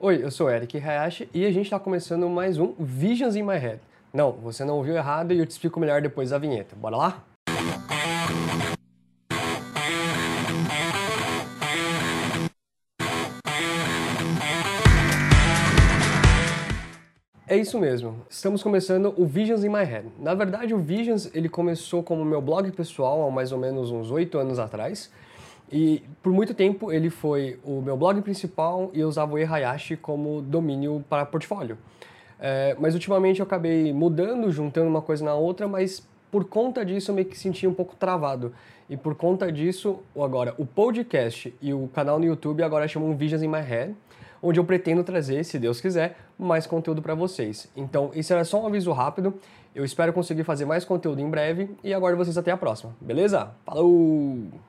Oi, eu sou Eric Hayashi e a gente está começando mais um Visions in My Head. Não, você não ouviu errado e eu te explico melhor depois da vinheta. Bora lá? É isso mesmo. Estamos começando o Visions in My Head. Na verdade, o Visions ele começou como meu blog pessoal há mais ou menos uns oito anos atrás. E por muito tempo ele foi o meu blog principal e eu usava o eHayashi como domínio para portfólio. É, mas ultimamente eu acabei mudando, juntando uma coisa na outra, mas por conta disso eu me senti um pouco travado. E por conta disso, agora o podcast e o canal no YouTube agora chamam Visions in My Head onde eu pretendo trazer, se Deus quiser, mais conteúdo para vocês. Então, isso era só um aviso rápido. Eu espero conseguir fazer mais conteúdo em breve e aguardo vocês até a próxima, beleza? Falou!